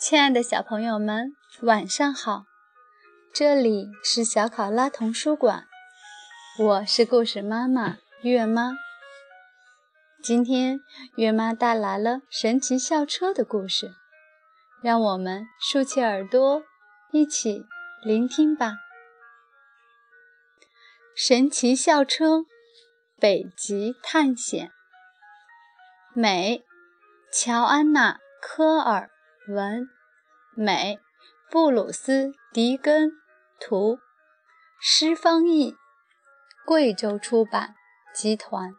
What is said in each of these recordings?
亲爱的小朋友们，晚上好！这里是小考拉童书馆，我是故事妈妈月妈。今天月妈带来了神奇校车的故事，让我们竖起耳朵，一起聆听吧。神奇校车，北极探险，美，乔安娜·科尔文。美，布鲁斯·迪根，图，施方译，贵州出版集团。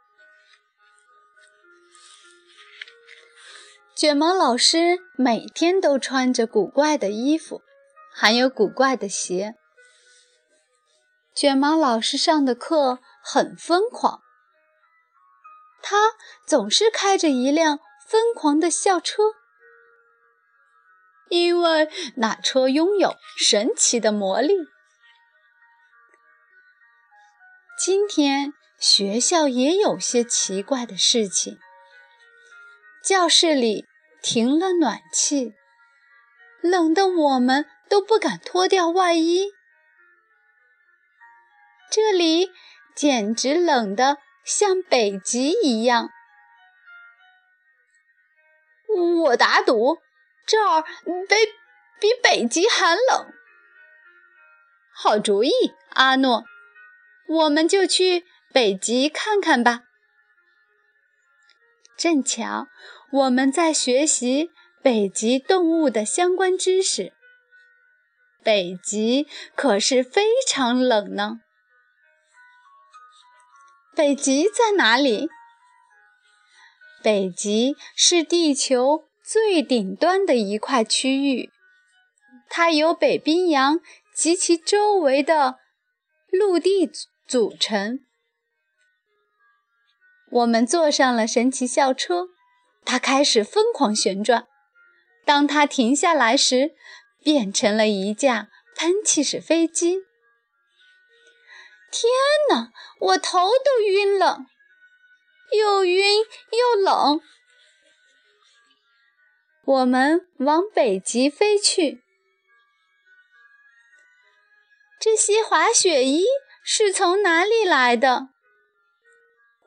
卷毛老师每天都穿着古怪的衣服，还有古怪的鞋。卷毛老师上的课很疯狂，他总是开着一辆疯狂的校车。因为那车拥有神奇的魔力。今天学校也有些奇怪的事情。教室里停了暖气，冷得我们都不敢脱掉外衣。这里简直冷得像北极一样。我打赌。这儿比比北极寒冷。好主意，阿诺，我们就去北极看看吧。正巧我们在学习北极动物的相关知识。北极可是非常冷呢。北极在哪里？北极是地球。最顶端的一块区域，它由北冰洋及其周围的陆地组成。我们坐上了神奇校车，它开始疯狂旋转。当它停下来时，变成了一架喷气式飞机。天哪，我头都晕了，又晕又冷。我们往北极飞去。这些滑雪衣是从哪里来的？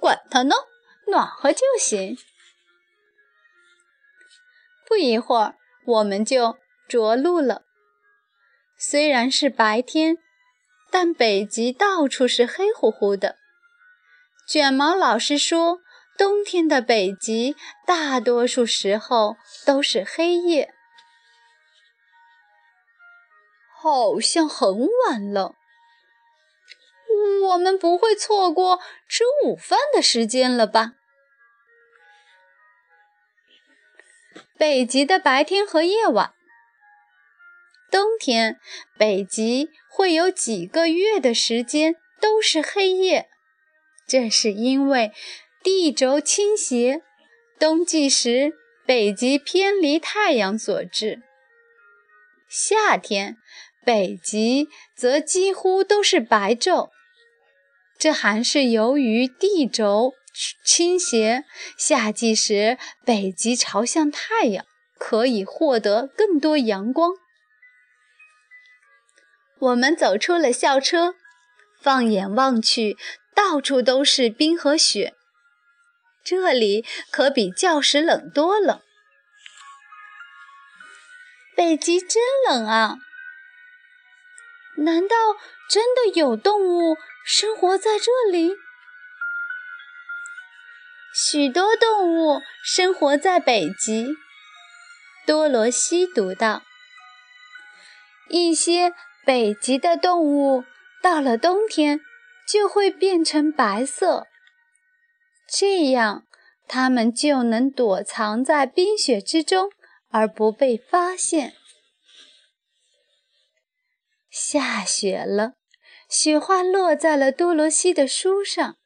管它呢，暖和就行。不一会儿，我们就着陆了。虽然是白天，但北极到处是黑乎乎的。卷毛老师说。冬天的北极，大多数时候都是黑夜，好像很晚了。我们不会错过吃午饭的时间了吧？北极的白天和夜晚，冬天北极会有几个月的时间都是黑夜，这是因为。地轴倾斜，冬季时北极偏离太阳所致。夏天，北极则几乎都是白昼，这还是由于地轴倾斜。夏季时，北极朝向太阳，可以获得更多阳光。我们走出了校车，放眼望去，到处都是冰和雪。这里可比教室冷多了。北极真冷啊！难道真的有动物生活在这里？许多动物生活在北极。多罗西读道：“一些北极的动物到了冬天就会变成白色。”这样，它们就能躲藏在冰雪之中而不被发现。下雪了，雪花落在了多罗西的书上，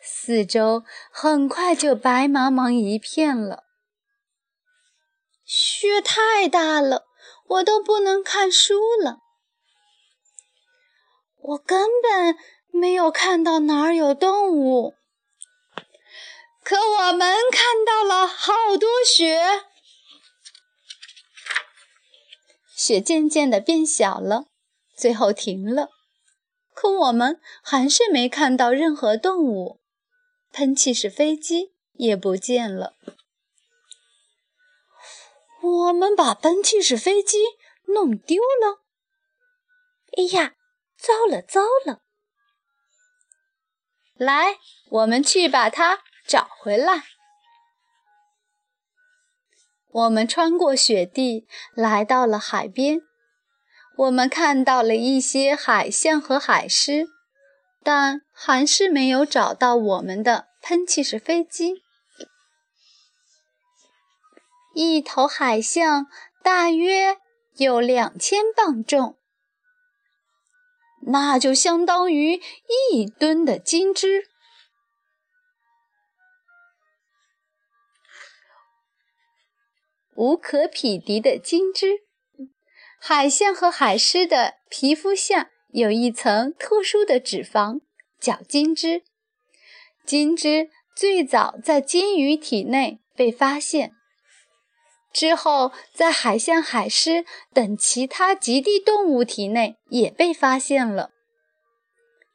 四周很快就白茫茫一片了。雪太大了，我都不能看书了。我根本没有看到哪儿有动物。我们看到了好多雪。雪渐渐地变小了，最后停了。可我们还是没看到任何动物，喷气式飞机也不见了。我们把喷气式飞机弄丢了！哎呀，糟了糟了！来，我们去把它找回来。我们穿过雪地，来到了海边。我们看到了一些海象和海狮，但还是没有找到我们的喷气式飞机。一头海象大约有两千磅重，那就相当于一吨的金枝，无可匹敌的金枝。海象和海狮的皮肤下有一层特殊的脂肪，叫金枝。金枝最早在金鱼体内被发现。之后，在海象、海狮等其他极地动物体内也被发现了。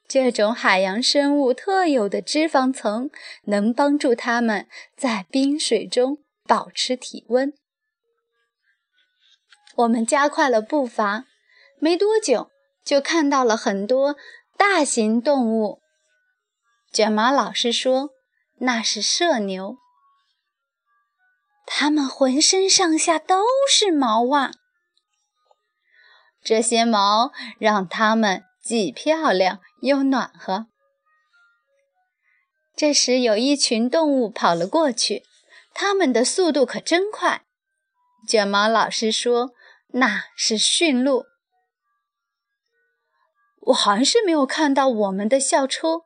这种海洋生物特有的脂肪层能帮助它们在冰水中保持体温。我们加快了步伐，没多久就看到了很多大型动物。卷毛老师说：“那是麝牛。”它们浑身上下都是毛啊！这些毛让它们既漂亮又暖和。这时，有一群动物跑了过去，它们的速度可真快。卷毛老师说：“那是驯鹿。”我还是没有看到我们的校车。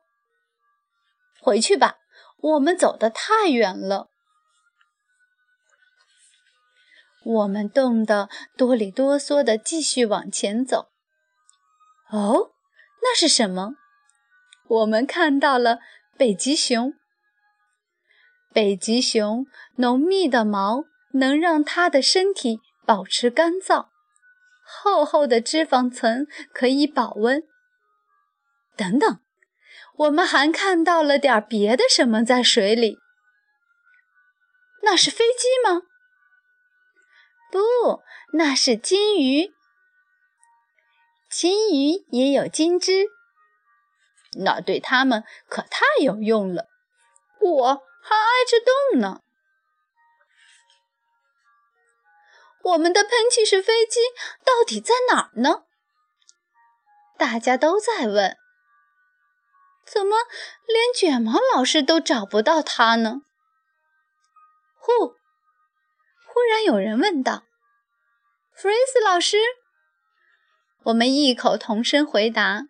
回去吧，我们走得太远了。我们冻得哆里哆嗦的继续往前走。哦，那是什么？我们看到了北极熊。北极熊浓密的毛能让它的身体保持干燥，厚厚的脂肪层可以保温。等等，我们还看到了点别的什么在水里？那是飞机吗？不，那是金鱼。金鱼也有金枝，那对它们可太有用了。我还挨着冻呢。我们的喷气式飞机到底在哪儿呢？大家都在问。怎么连卷毛老师都找不到它呢？呼！忽然有人问道：“弗瑞斯老师。”我们异口同声回答：“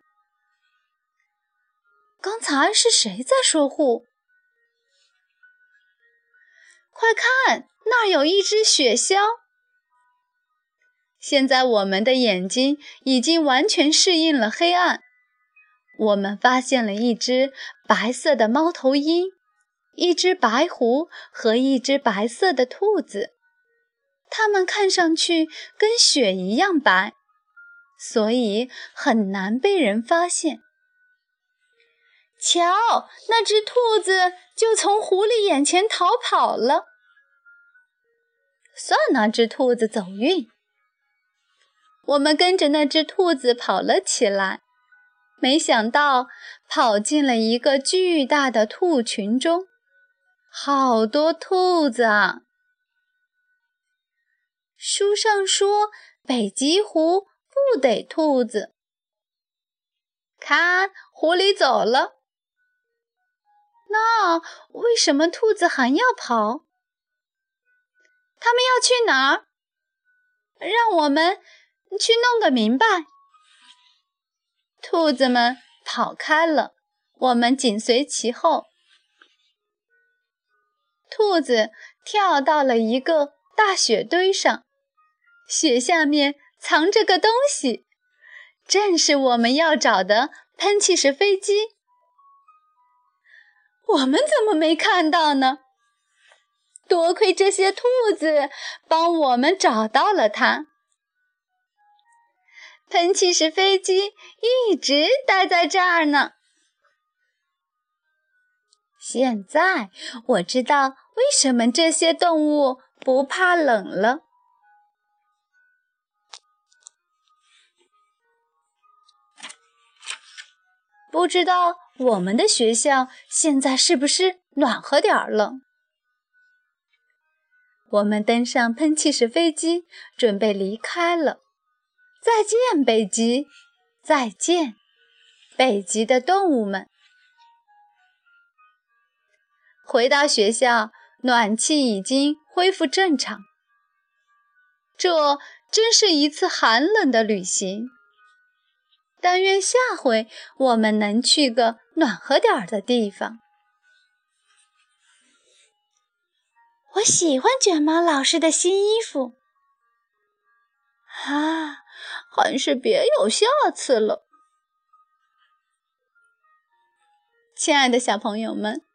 刚才是谁在说呼？”快看，那儿有一只雪鸮。现在我们的眼睛已经完全适应了黑暗。我们发现了一只白色的猫头鹰，一只白狐和一只白色的兔子。它们看上去跟雪一样白，所以很难被人发现。瞧，那只兔子就从狐狸眼前逃跑了。算那只兔子走运。我们跟着那只兔子跑了起来，没想到跑进了一个巨大的兔群中，好多兔子啊！书上说，北极狐不得兔子。看，狐狸走了。那为什么兔子还要跑？他们要去哪儿？让我们去弄个明白。兔子们跑开了，我们紧随其后。兔子跳到了一个大雪堆上。雪下面藏着个东西，正是我们要找的喷气式飞机。我们怎么没看到呢？多亏这些兔子帮我们找到了它。喷气式飞机一直待在这儿呢。现在我知道为什么这些动物不怕冷了。不知道我们的学校现在是不是暖和点儿了？我们登上喷气式飞机，准备离开了。再见，北极！再见，北极的动物们！回到学校，暖气已经恢复正常。这真是一次寒冷的旅行。但愿下回我们能去个暖和点儿的地方。我喜欢卷毛老师的新衣服。啊，还是别有下次了。亲爱的小朋友们，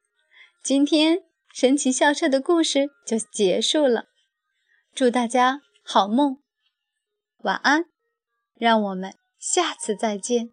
今天神奇校车的故事就结束了。祝大家好梦，晚安，让我们下次再见。